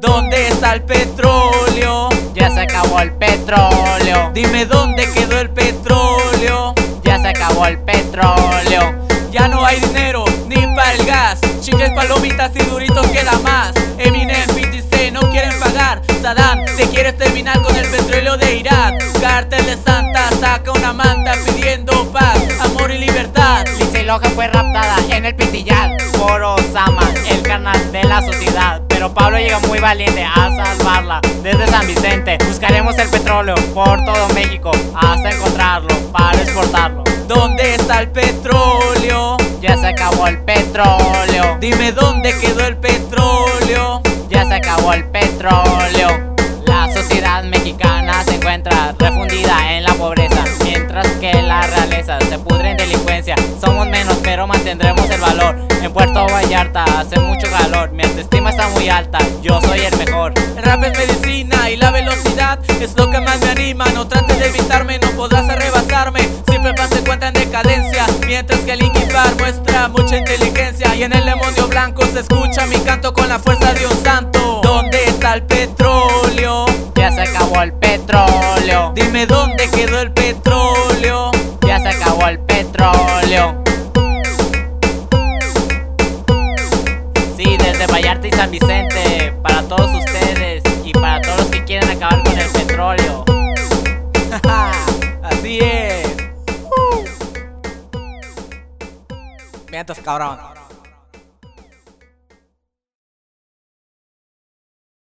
¿Dónde está el petróleo? Ya se acabó el petróleo. Dime dónde quedó el petróleo. Ya se acabó el petróleo. Ya no hay dinero ni para el gas. Chicles, palomitas y duritos queda más. Eminem, 56 no quieren pagar. Saddam, te quieres terminar con el petróleo de Irak. Cartel de Santa saca una manta pidiendo paz, amor y libertad. Lindsay Lohan fue raptada en el pitillar por Osama, el canal de la sociedad. Pero Pablo llegó muy valiente a salvarla desde San Vicente. Buscaremos el petróleo por todo México hasta encontrarlo para exportarlo. ¿Dónde está el petróleo? Ya se acabó el petróleo. Dime dónde quedó el petróleo. Ya se acabó el petróleo. La sociedad mexicana se encuentra refundida en realeza se pudre en delincuencia. Somos menos, pero mantendremos el valor. En Puerto Vallarta hace mucho calor, mi autoestima está muy alta, yo soy el mejor. El rap es medicina y la velocidad es lo que más me anima. No trates de evitarme, no podrás arrebatarme. Siempre pase cuenta en decadencia, mientras que el Linkin muestra mucha inteligencia. Y en el demonio blanco se escucha mi canto con la fuerza de un santo. ¿Dónde está el petróleo? Ya se acabó el petróleo. Dime dónde quedó el petróleo. Desde Vallarta y San Vicente, para todos ustedes y para todos los que quieren acabar con el petróleo. Así es. Mientras cabrón.